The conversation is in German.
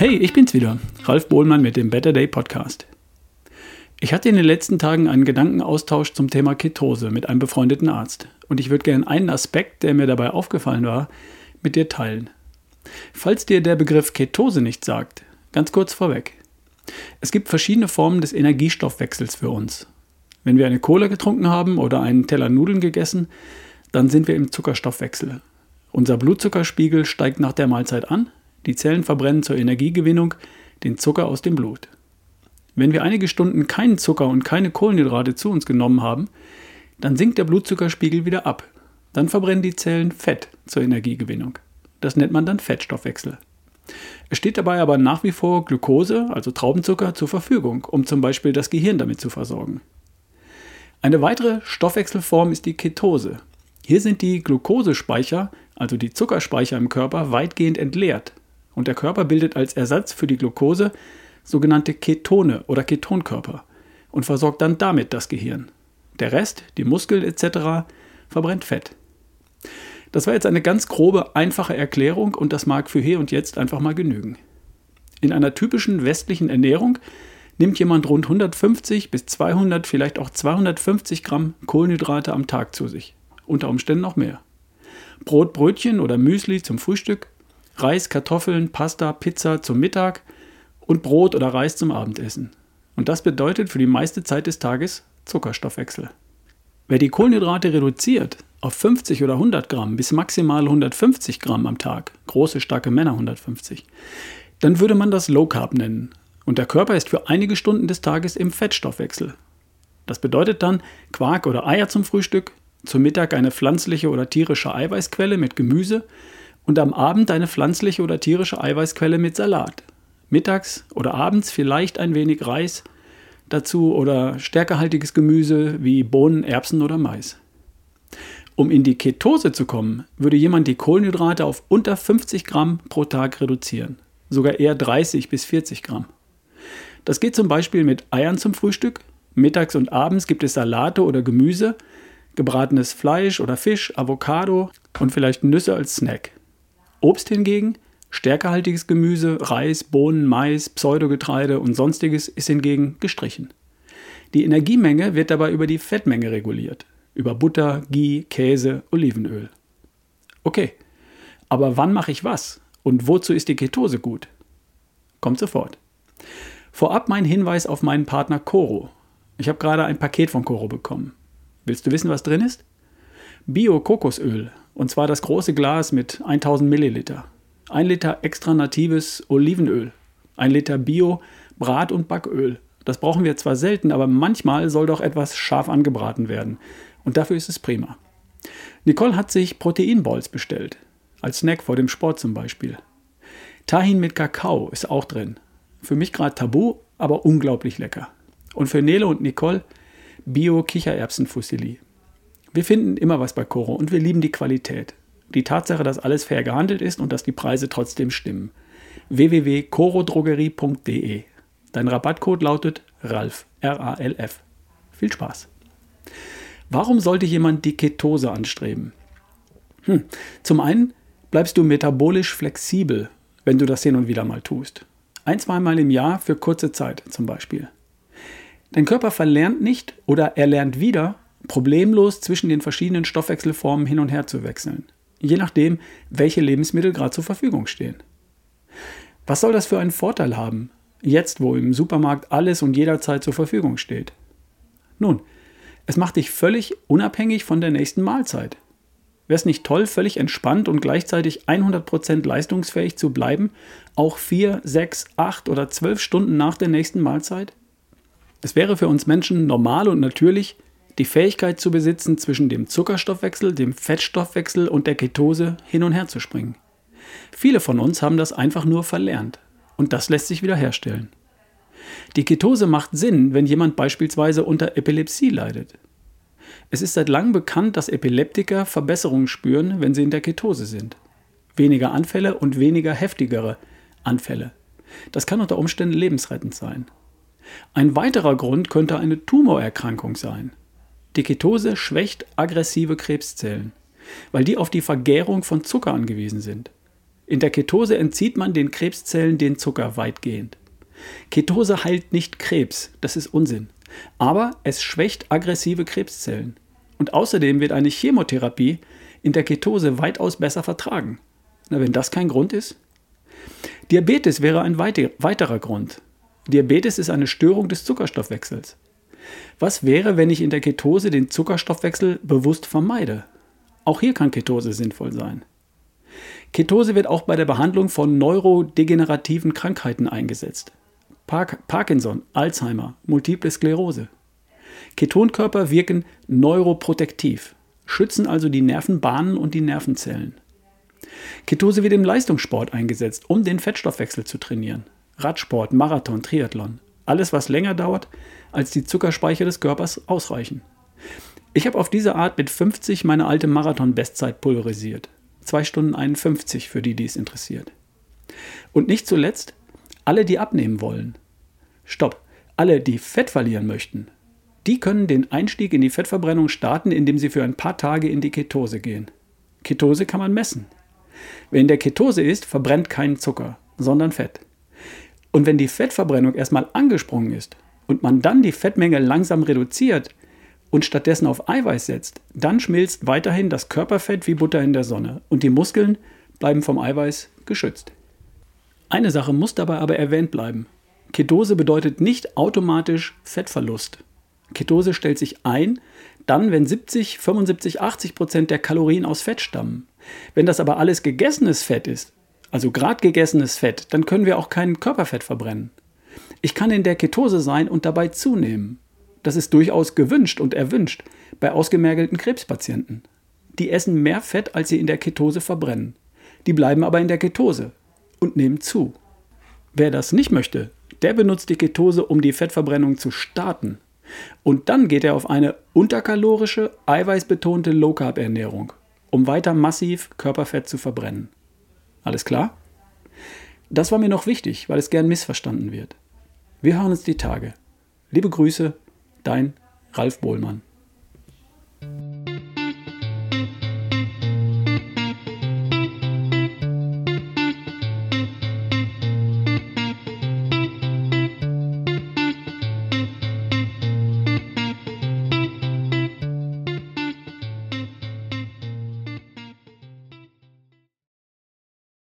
Hey, ich bin's wieder, Ralf Bohlmann mit dem Better Day Podcast. Ich hatte in den letzten Tagen einen Gedankenaustausch zum Thema Ketose mit einem befreundeten Arzt und ich würde gerne einen Aspekt, der mir dabei aufgefallen war, mit dir teilen. Falls dir der Begriff Ketose nicht sagt, ganz kurz vorweg. Es gibt verschiedene Formen des Energiestoffwechsels für uns. Wenn wir eine Cola getrunken haben oder einen Teller Nudeln gegessen, dann sind wir im Zuckerstoffwechsel. Unser Blutzuckerspiegel steigt nach der Mahlzeit an die Zellen verbrennen zur Energiegewinnung den Zucker aus dem Blut. Wenn wir einige Stunden keinen Zucker und keine Kohlenhydrate zu uns genommen haben, dann sinkt der Blutzuckerspiegel wieder ab. Dann verbrennen die Zellen Fett zur Energiegewinnung. Das nennt man dann Fettstoffwechsel. Es steht dabei aber nach wie vor Glucose, also Traubenzucker, zur Verfügung, um zum Beispiel das Gehirn damit zu versorgen. Eine weitere Stoffwechselform ist die Ketose. Hier sind die Glukosespeicher, also die Zuckerspeicher im Körper, weitgehend entleert und der Körper bildet als Ersatz für die Glucose sogenannte Ketone oder Ketonkörper und versorgt dann damit das Gehirn. Der Rest, die Muskeln etc., verbrennt Fett. Das war jetzt eine ganz grobe, einfache Erklärung und das mag für hier und jetzt einfach mal genügen. In einer typischen westlichen Ernährung nimmt jemand rund 150 bis 200, vielleicht auch 250 Gramm Kohlenhydrate am Tag zu sich. Unter Umständen noch mehr. Brot, Brötchen oder Müsli zum Frühstück, Reis, Kartoffeln, Pasta, Pizza zum Mittag und Brot oder Reis zum Abendessen. Und das bedeutet für die meiste Zeit des Tages Zuckerstoffwechsel. Wer die Kohlenhydrate reduziert auf 50 oder 100 Gramm bis maximal 150 Gramm am Tag, große, starke Männer 150, dann würde man das Low Carb nennen. Und der Körper ist für einige Stunden des Tages im Fettstoffwechsel. Das bedeutet dann Quark oder Eier zum Frühstück, zum Mittag eine pflanzliche oder tierische Eiweißquelle mit Gemüse und am Abend eine pflanzliche oder tierische Eiweißquelle mit Salat. Mittags oder abends vielleicht ein wenig Reis dazu oder stärkehaltiges Gemüse wie Bohnen, Erbsen oder Mais. Um in die Ketose zu kommen, würde jemand die Kohlenhydrate auf unter 50 Gramm pro Tag reduzieren, sogar eher 30 bis 40 Gramm. Das geht zum Beispiel mit Eiern zum Frühstück, mittags und abends gibt es Salate oder Gemüse, gebratenes Fleisch oder Fisch, Avocado und vielleicht Nüsse als Snack. Obst hingegen, stärkehaltiges Gemüse, Reis, Bohnen, Mais, Pseudogetreide und sonstiges ist hingegen gestrichen. Die Energiemenge wird dabei über die Fettmenge reguliert, über Butter, Ghee, Käse, Olivenöl. Okay, aber wann mache ich was und wozu ist die Ketose gut? Kommt sofort. Vorab mein Hinweis auf meinen Partner Coro. Ich habe gerade ein Paket von Coro bekommen. Willst du wissen, was drin ist? Bio-Kokosöl, und zwar das große Glas mit 1000 Milliliter. Ein Liter extra natives Olivenöl. Ein Liter Bio Brat- und Backöl. Das brauchen wir zwar selten, aber manchmal soll doch etwas scharf angebraten werden. Und dafür ist es prima. Nicole hat sich Proteinballs bestellt. Als Snack vor dem Sport zum Beispiel. Tahin mit Kakao ist auch drin. Für mich gerade tabu, aber unglaublich lecker. Und für Nele und Nicole Bio-Kichererbsenfusilli. Wir finden immer was bei Coro und wir lieben die Qualität. Die Tatsache, dass alles fair gehandelt ist und dass die Preise trotzdem stimmen. www.corodrogerie.de Dein Rabattcode lautet RALF. R-A-L-F. Viel Spaß. Warum sollte jemand die Ketose anstreben? Hm. Zum einen bleibst du metabolisch flexibel, wenn du das hin und wieder mal tust. Ein, zweimal im Jahr für kurze Zeit zum Beispiel. Dein Körper verlernt nicht oder er lernt wieder, problemlos zwischen den verschiedenen Stoffwechselformen hin und her zu wechseln, je nachdem, welche Lebensmittel gerade zur Verfügung stehen. Was soll das für einen Vorteil haben, jetzt wo im Supermarkt alles und jederzeit zur Verfügung steht? Nun, es macht dich völlig unabhängig von der nächsten Mahlzeit. Wäre es nicht toll, völlig entspannt und gleichzeitig 100% leistungsfähig zu bleiben, auch 4, 6, 8 oder 12 Stunden nach der nächsten Mahlzeit? Es wäre für uns Menschen normal und natürlich, die Fähigkeit zu besitzen, zwischen dem Zuckerstoffwechsel, dem Fettstoffwechsel und der Ketose hin und her zu springen. Viele von uns haben das einfach nur verlernt und das lässt sich wiederherstellen. Die Ketose macht Sinn, wenn jemand beispielsweise unter Epilepsie leidet. Es ist seit langem bekannt, dass Epileptiker Verbesserungen spüren, wenn sie in der Ketose sind. Weniger Anfälle und weniger heftigere Anfälle. Das kann unter Umständen lebensrettend sein. Ein weiterer Grund könnte eine Tumorerkrankung sein. Die Ketose schwächt aggressive Krebszellen, weil die auf die Vergärung von Zucker angewiesen sind. In der Ketose entzieht man den Krebszellen den Zucker weitgehend. Ketose heilt nicht Krebs, das ist Unsinn. Aber es schwächt aggressive Krebszellen. Und außerdem wird eine Chemotherapie in der Ketose weitaus besser vertragen. Na, wenn das kein Grund ist? Diabetes wäre ein weiterer Grund. Diabetes ist eine Störung des Zuckerstoffwechsels. Was wäre, wenn ich in der Ketose den Zuckerstoffwechsel bewusst vermeide? Auch hier kann Ketose sinnvoll sein. Ketose wird auch bei der Behandlung von neurodegenerativen Krankheiten eingesetzt. Park Parkinson, Alzheimer, Multiple Sklerose. Ketonkörper wirken neuroprotektiv, schützen also die Nervenbahnen und die Nervenzellen. Ketose wird im Leistungssport eingesetzt, um den Fettstoffwechsel zu trainieren. Radsport, Marathon, Triathlon. Alles, was länger dauert, als die Zuckerspeicher des Körpers ausreichen. Ich habe auf diese Art mit 50 meine alte Marathon-Bestzeit pulverisiert. 2 Stunden 51 für die, die es interessiert. Und nicht zuletzt, alle, die abnehmen wollen. Stopp, alle, die Fett verlieren möchten. Die können den Einstieg in die Fettverbrennung starten, indem sie für ein paar Tage in die Ketose gehen. Ketose kann man messen. Wer in der Ketose ist, verbrennt keinen Zucker, sondern Fett. Und wenn die Fettverbrennung erstmal angesprungen ist und man dann die Fettmenge langsam reduziert und stattdessen auf Eiweiß setzt, dann schmilzt weiterhin das Körperfett wie Butter in der Sonne und die Muskeln bleiben vom Eiweiß geschützt. Eine Sache muss dabei aber erwähnt bleiben. Ketose bedeutet nicht automatisch Fettverlust. Ketose stellt sich ein, dann, wenn 70, 75, 80 Prozent der Kalorien aus Fett stammen. Wenn das aber alles gegessenes Fett ist, also grad gegessenes Fett, dann können wir auch kein Körperfett verbrennen. Ich kann in der Ketose sein und dabei zunehmen. Das ist durchaus gewünscht und erwünscht bei ausgemergelten Krebspatienten. Die essen mehr Fett, als sie in der Ketose verbrennen. Die bleiben aber in der Ketose und nehmen zu. Wer das nicht möchte, der benutzt die Ketose, um die Fettverbrennung zu starten. Und dann geht er auf eine unterkalorische, eiweißbetonte Low-Carb-Ernährung, um weiter massiv Körperfett zu verbrennen. Alles klar? Das war mir noch wichtig, weil es gern missverstanden wird. Wir hören uns die Tage. Liebe Grüße, dein Ralf Bohlmann.